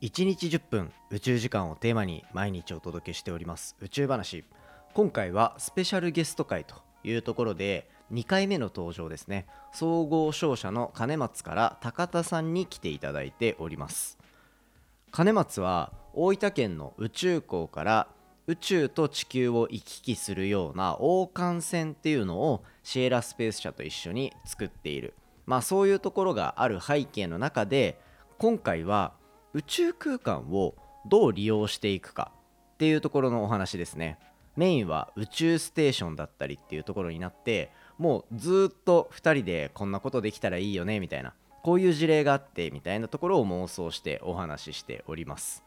1日10分宇宙時間をテーマに毎日お届けしております。宇宙話。今回はスペシャルゲスト会というところで2回目の登場ですね。総合商社の金松から高田さんに来ていただいております。金松は大分県の宇宙港から宇宙と地球を行き来するような王冠線っていうのをシエラスペース社と一緒に作っている。まあそういうところがある背景の中で今回は宇宙空間をどう利用していくかっていうところのお話ですね。メインは宇宙ステーションだったりっていうところになってもうずっと2人でこんなことできたらいいよねみたいなこういう事例があってみたいなところを妄想してお話ししております。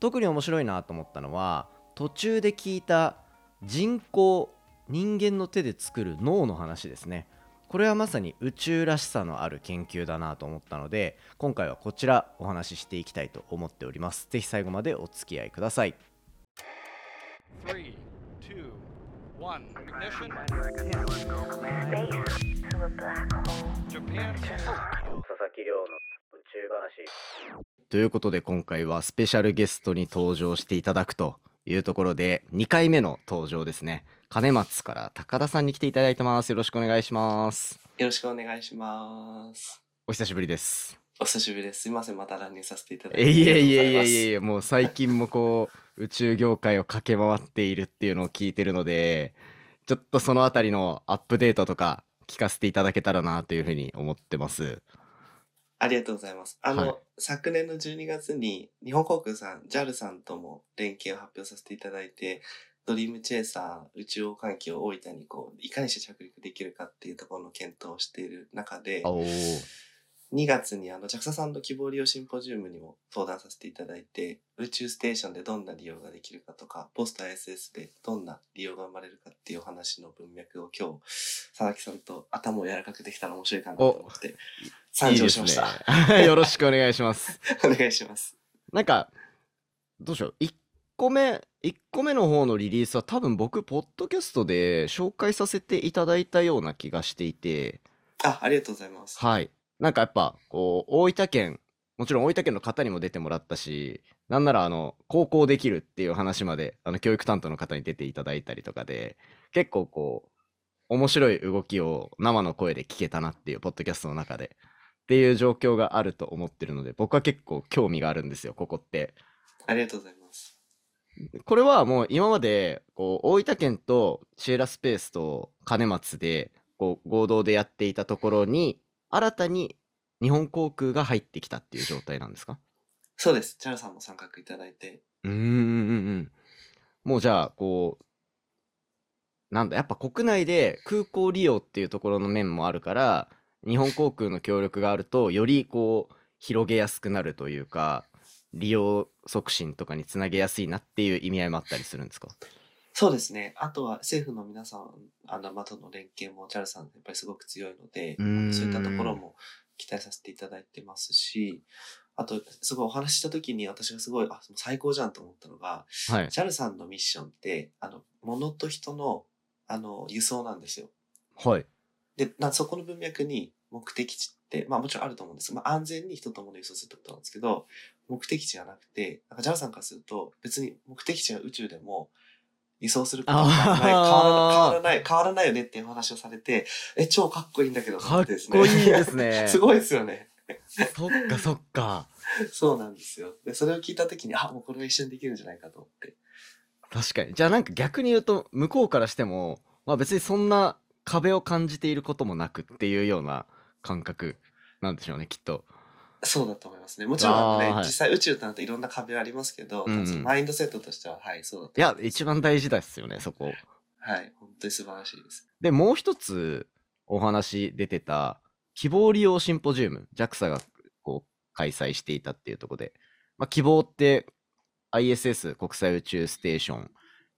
特に面白いなと思ったのは途中で聞いた人工人間の手で作る脳の話ですね。これはまさに宇宙らしさのある研究だなと思ったので今回はこちらお話ししていきたいと思っておりますぜひ最後までお付き合いください 3, 2, 1, ignition. Japan. 佐々木亮の宇宙話ということで今回はスペシャルゲストに登場していただくというところで2回目の登場ですね金松から高田さんに来ていただいてますよろしくお願いしますよろしくお願いします。お久しぶりですお久しぶりです。すいません、また乱入させていただいて。えいえいえいえいえありがとうございいえもう最近もこう宇宙業界を駆け回っているっていうのを聞いてるのでちょっとそのあたりのアップデートとか聞かせていただけたらなというふうに思ってますありがとうございます。あの、はい。昨年の12月に日本航空さん、JAL さんとも連携を発表させていただいて、ドリームチェイサー宇宙王環境を大分にこう、いかにして着陸できるかっていうところの検討をしている中で、おお2月にあの JAXA さんの希望利用シンポジウムにも登壇させていただいて宇宙ステーションでどんな利用ができるかとかポスト ISS でどんな利用が生まれるかっていうお話の文脈を今日佐々木さんと頭を柔らかくできたら面白いかなと思って参上しました。いいね。よろしくお願いします。お願いします。なんかどうしよう。1個目1個目の方のリリースは多分僕ポッドキャストで紹介させていただいたような気がしていて。あありがとうございます。はい。なんかやっぱこう大分県もちろん大分県の方にも出てもらったしなんならあの高校できるっていう話まであの教育担当の方に出ていただいたりとかで結構こう面白い動きを生の声で聞けたなっていうポッドキャストの中でっていう状況があると思ってるので僕は結構興味があるんですよここって。ありがとうございます。これはもう今までこう大分県とシエラスペースと金松でこう合同でやっていたところに新たに日本航空が入ってきたっていう状態なんですか？そうです。JAL さんも参画いただいて。うーんうんうん。もうじゃあこうなんだやっぱ国内で空港利用っていうところの面もあるから日本航空の協力があるとよりこう広げやすくなるというか利用促進とかにつなげやすいなっていう意味合いもあったりするんですか？そうですね。あとは政府の皆さん、あの、まとの連携も JAL さんやっぱりすごく強いので、そういったところも期待させていただいてますし、あと、すごいお話しした時に私がすごい、あ、最高じゃんと思ったのが、はい JAL さんのミッションって、あの、物と人の、あの、輸送なんですよ。はいで、なそこの文脈に目的地って、まあもちろんあると思うんです。まあ安全に人と物を輸送するってことなんですけど、目的地がなくて、なんか JAL さんからすると、別に目的地が宇宙でも、輸送することは変わら変わらない、変わらないよねっていうお話をされて、え、超かっこいいんだけど、かっこいいですね。すごいですよね。そっかそっか。そうなんですよ。で、それを聞いたときに、あ、もうこれは一緒にできるんじゃないかと思って。確かに。じゃあなんか逆に言うと向こうからしてもまあ別にそんな壁を感じていることもなくっていうような感覚なんでしょうねきっとそうだと思いますね。もちろんあのね、はい実際宇宙となるといろんな壁はありますけど、うんうんマインドセットとしては、はい、そうだといや。一番大事ですよねそこはい、本当に素晴らしいです。でもう一つお話出てた希望利用シンポジウム JAXA がこう開催していたっていうところで、まあ、希望って ISS 国際宇宙ステーション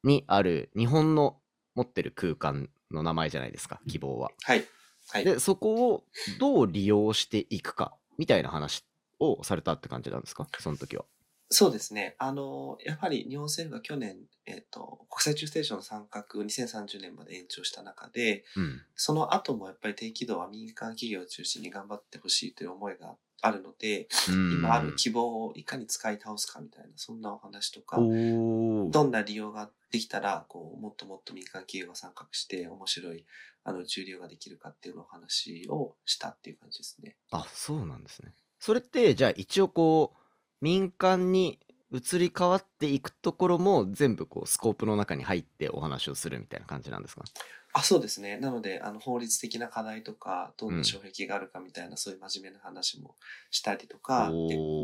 にある日本の持ってる空間の名前じゃないですか希望は。はい。はい。でそこをどう利用していくかみたいな話をされたって感じなんですか？その時は。そうですね。あの、やはり日本政府が去年、えっ、と、国際宇宙ステーションの参画を2030年まで延長した中で、うん。その後もやっぱり低軌道は民間企業を中心に頑張ってほしいという思いがあっあるので、うん今ある希望をいかに使い倒すかみたいな、そんなお話とか、どんな利用ができたら、こう、もっともっと民間企業が参画して、面白い、あの、宇宙利用ができるかっていうのをお話をしたっていう感じですね。あそうなんですね。それってじゃあ一応こう民間に移り変わっていくところも全部こうスコープの中に入ってお話をするみたいな感じなんですか？あ、そうですね。なので、あの、法律的な課題とか、どんな障壁があるかみたいな、そういう真面目な話もしたりとか、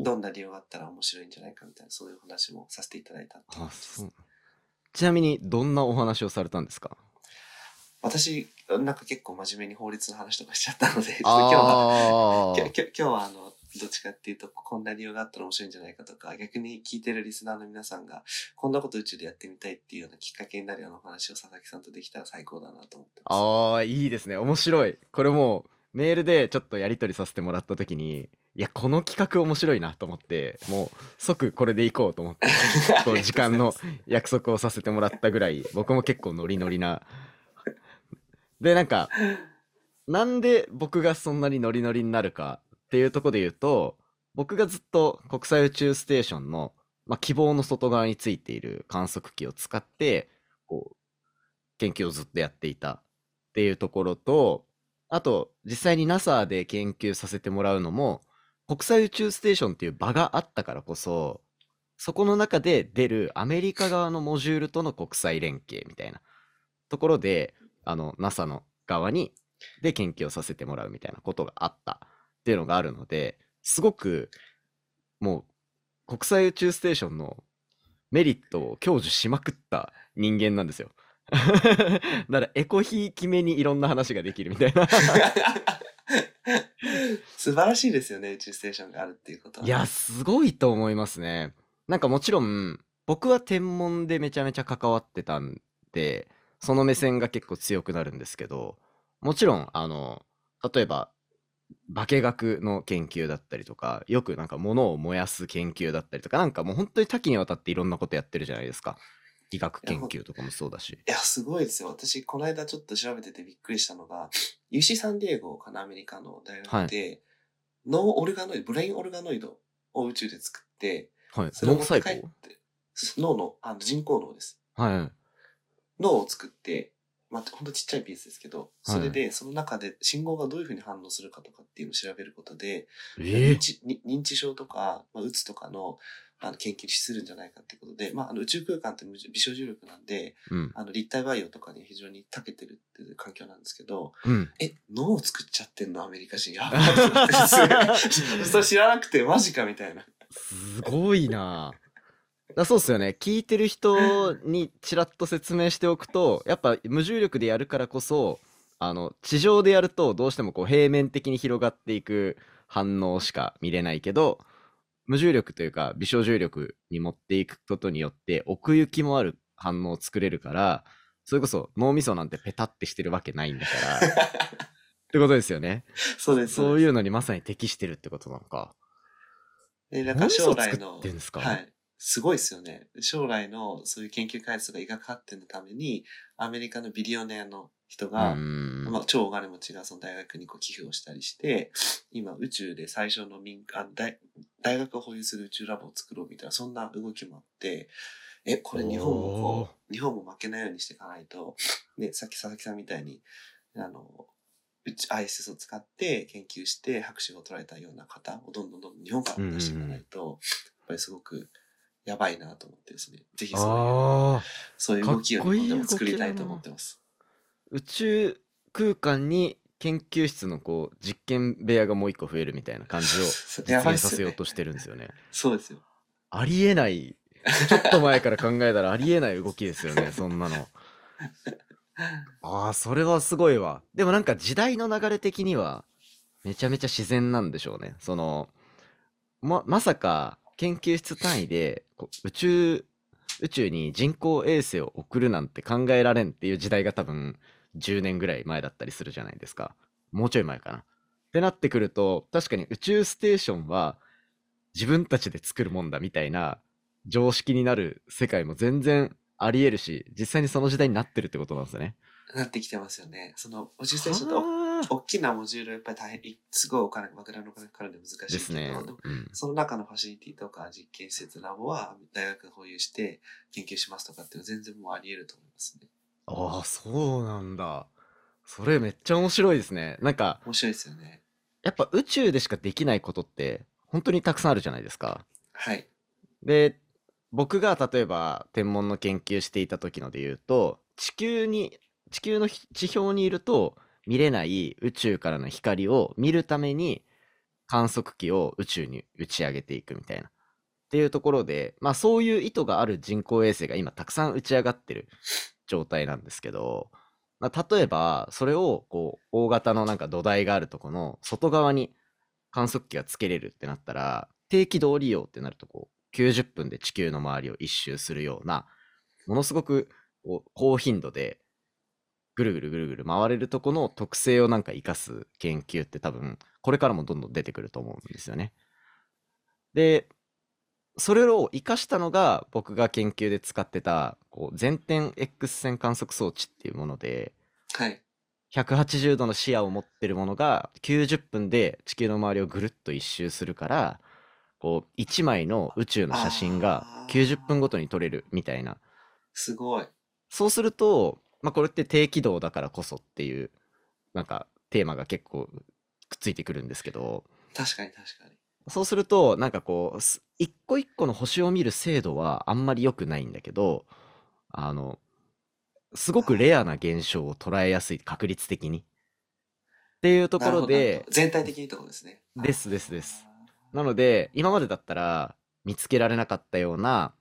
どんな利用があったら面白いんじゃないかみたいな、そういう話もさせていただいたってです。そうちなみにどんなお話をされたんですか？私、なんか結構真面目に法律の話とかしちゃったので、今日は、あ今日今日はあの、どっちかっていうと、こんな理由があったら面白いんじゃないかとか、逆に聞いてるリスナーの皆さんが、こんなこと宇宙でやってみたいっていうようなきっかけになるようなお話を佐々木さんとできたら最高だなと思ってます。ああいいですね。面白い。これもうメールでちょっとやり取りさせてもらった時にいやこの企画面白いなと思ってもう即これでいこうと思って こう時間の約束をさせてもらったぐらい僕も結構ノリノリな。でなんかなんで僕がそんなにノリノリになるかっていうところで言うと僕がずっと国際宇宙ステーションの、まあ、希望の外側についている観測機を使ってこう研究をずっとやっていたっていうところとあと実際に NASA で研究させてもらうのも国際宇宙ステーションっていう場があったからこそそこの中で出るアメリカ側のモジュールとの国際連携みたいなところであの NASA の側にで研究をさせてもらうみたいなことがあったっていうのがあるのですごくもう国際宇宙ステーションのメリットを享受しまくった人間なんですよ。だからエコひいきめにいろんな話ができるみたいな。素晴らしいですよね、宇宙ステーションがあるっていうことは。いや、すごいと思いますね。なんかもちろん、僕は天文でめちゃめちゃ関わってたんで、その目線が結構強くなるんですけど、もちろん、あの、例えば、化学の研究だったりとか、よくなんか物を燃やす研究だったりとか、なんかもう本当に多岐にわたっていろんなことやってるじゃないですか。医学研究とかもそうだし。いや、すごいですよ。私、この間ちょっと調べててびっくりしたのが、UC サンディエゴかな、アメリカの大学で、脳オルガノイド、ブレインオルガノイドを宇宙で作って、はい。それ細胞？脳の、あの人工脳です。はい。脳を作って、まあ、ほんとちっちゃいピースですけど、それで、その中で信号がどういうふうに反応するかとかっていうのを調べることで、え認知に認知症とか、まあ、うつとかのあの研究するんじゃないかってことで、まあ、あの宇宙空間って無微小重力なんで、うん。あの立体培養とかに非常に長けてるっていう環境なんですけど、うん。え、脳を作っちゃってんの？アメリカ人。やばい。それ知らなくてマジかみたいな。すごいなだそうっすよね聞いてる人にちらっと説明しておくとやっぱ無重力でやるからこそあの地上でやるとどうしてもこう平面的に広がっていく反応しか見れないけど無重力というか微小重力に持っていくことによって奥行きもある反応を作れるからそれこそ脳みそなんてペタってしてるわけないんだから ってことですよねそうです。。そういううのにまさに適してるってことなのかで、なんか将来の作ってんすか？はい。すごいですよね。将来のそういう研究開発とか医学発展のために、アメリカのビリオネアの人うが、んまあ、超お金持ちがその大学にこう寄付をしたりして、今宇宙で最初の民間、大大学を保有する宇宙ラボを作ろうみたいな、そんな動きもあって、え、これ日本もこう、日本も負けないようにしていかないと、ね、さっき佐々木さんみたいに、あの、宇宙 ISS を使って研究して博士を取られたような方をどんどんどんどん日本から出していかないと、やっぱりすごくやばいなと思ってですね。ぜひそういう、そういう動きを日本でも作りたいと思ってます。宇宙空間に研究室のこう実験部屋がもう一個増えるみたいな感じを 実現させようとしてるんですよね。そうですよ。ありえないちょっと前から考えたらありえない動きですよね そんなの。ああそれはすごいわ。でもなんか時代の流れ的にはめちゃめちゃ自然なんでしょうね。そのままさか研究室単位でこう宇宙宇宙に人工衛星を送るなんて考えられんっていう時代が多分10年ぐらい前だったりするじゃないですか。もうちょい前かな。ってなってくると確かに宇宙ステーションは自分たちで作るもんだみたいな常識になる世界も全然ありえるし実際にその時代になってるってことなんですよね。なってきてますよね。その宇宙ステーションとあ大きなモジュールやっぱり大変、いすごいお金、莫大なお金かかるんで難しいですね。うんその中のファシリティとか実験施設、ラボは大学が保有して研究しますとかっていうのは全然もうあり得ると思いますね。ああ、そうなんだ。それめっちゃ面白いですね。なんか、面白いですよね。やっぱ宇宙でしかできないことって本当にたくさんあるじゃないですか。はい。で、僕が例えば天文の研究していた時ので言うと、地球に、地球のひ地表にいると見れない宇宙からの光を見るために観測機を宇宙に打ち上げていくみたいな。っていうところで、まあそういう意図がある人工衛星が今たくさん打ち上がってる状態なんですけど、まあ、例えばそれをこう大型のなんか土台があるとこの外側に観測機がつけれるってなったら低軌道利用ってなるとこう90分で地球の周りを一周するようなものすごくこう高頻度でぐるぐるぐるぐる回れるとこの特性をなんか活かす研究って多分これからもどんどん出てくると思うんですよね。でそれを活かしたのが僕が研究で使ってたこう全天 X 線観測装置っていうものではい。180度の視野を持ってるものが90分で地球の周りをぐるっと一周するからこう1枚の宇宙の写真があー90分ごとに撮れるみたいなすごい。そうすると、まあ、これって低軌道だからこそっていうなんかテーマが結構くっついてくるんですけど確かに確かに。そうするとなんかこうす一個一個の星を見る精度はあんまり良くないんだけどあのすごくレアな現象を捉えやすい確率的に。っていうところでど全体的にってことですね。ですですです。なので今までだったら見つけられなかったような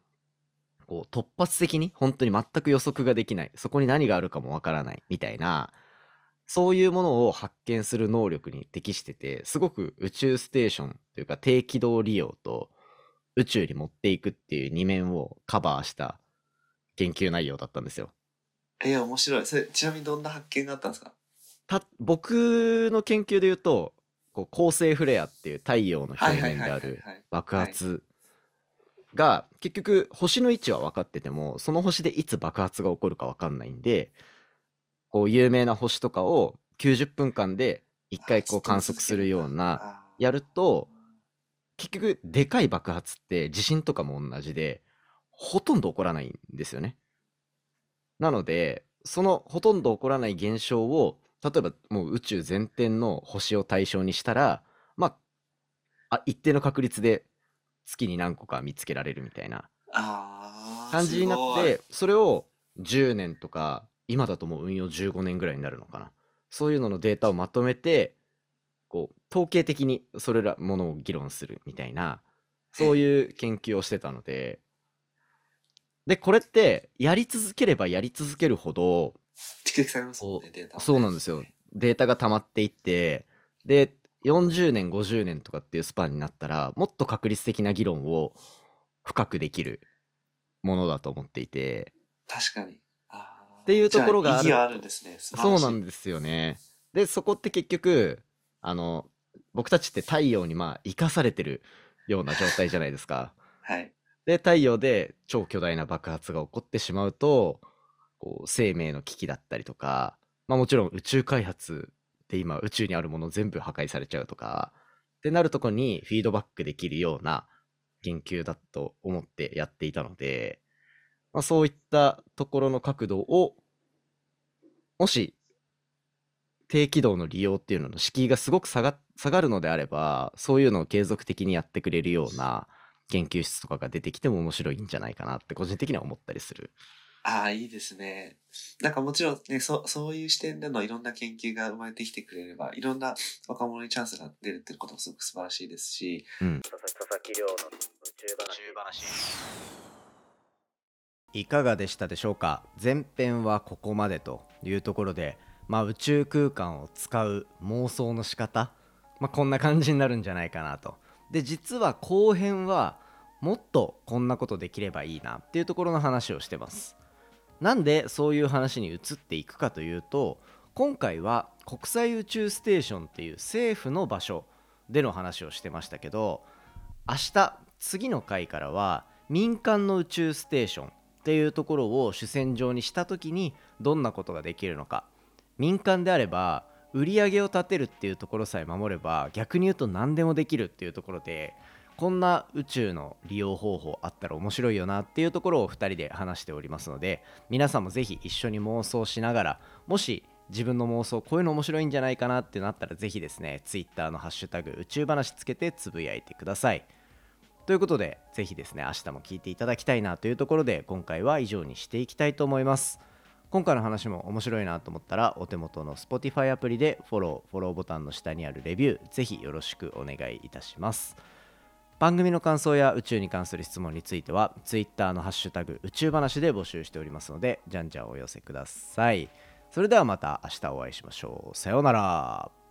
こう突発的に本当に全く予測ができない。そこに何があるかもわからないみたいなそういうものを発見する能力に適しててすごく宇宙ステーションというか低軌道利用と宇宙に持っていくっていう二面をカバーした研究内容だったんですよ。えー、面白い。それ、ちなみにどんな発見があったんですか？た僕の研究で言うとこう恒星フレアっていう太陽の表面であるはい。爆発が結局星の位置は分かっててもその星でいつ爆発が起こるか分かんないんでこう有名な星とかを90分間で1回こう観測するようなやると結局でかい爆発って地震とかも同じでほとんど起こらないんですよね。なのでそのほとんど起こらない現象を例えばもう宇宙全天の星を対象にしたらまああ一定の確率で月に何個か見つけられるみたいな感じになってそれを10年とか今だともう運用15年ぐらいになるのかなそういうののデータをまとめてこう統計的にそれらものを議論するみたいなそういう研究をしてたので。でこれってやり続ければやり続けるほどそうなんですよ。データが溜まっていってで40年50年とかっていうスパンになったらもっと確率的な議論を深くできるものだと思っていて。確かに。っていうところがある。そうなんですよね。でそこって結局あの僕たちって太陽にまあ生かされてるような状態じゃないですかはい。で太陽で超巨大な爆発が起こってしまうとこう生命の危機だったりとか、まあ、もちろん宇宙開発で今宇宙にあるもの全部破壊されちゃうとかってなるとこにフィードバックできるような研究だと思ってやっていたので、まあ、そういったところの角度をもし低軌道の利用っていうのの敷居がすごく下が下がるのであればそういうのを継続的にやってくれるような研究室とかが出てきても面白いんじゃないかなって個人的には思ったりする。ああ、いいですね。なんかもちろんね、そそういう視点でのいろんな研究が生まれてきてくれれば、いろんな若者にチャンスが出るっていうこともすごく素晴らしいですし、うん、佐々木亮の宇宙話いかがでしたでしょうか？前編はここまでというところで、まあ、宇宙空間を使う妄想の仕方、まあ、こんな感じになるんじゃないかなと。で実は後編はもっとこんなことできればいいなっていうところの話をしてます。なんでそういう話に移っていくかというと今回は国際宇宙ステーションっていう政府の場所での話をしてましたけど明日次の回からは民間の宇宙ステーションっていうところを主戦場にした時にどんなことができるのか。民間であれば売り上げを立てるっていうところさえ守れば逆に言うと何でもできるっていうところでこんな宇宙の利用方法あったら面白いよなっていうところを2人で話しておりますので皆さんもぜひ一緒に妄想しながらもし自分の妄想こういうの面白いんじゃないかなってなったらぜひですね Twitter のハッシュタグ宇宙話つけてつぶやいてください。ということでぜひですね明日も聞いていただきたいなというところで今回は以上にしていきたいと思います。今回の話も面白いなと思ったらお手元の Spotify アプリでフォローフォローボタンの下にあるレビューぜひよろしくお願いいたします。番組の感想や宇宙に関する質問については Twitter のハッシュタグ宇宙話で募集しておりますのでじゃんじゃんお寄せください。それではまた明日お会いしましょう。さようなら。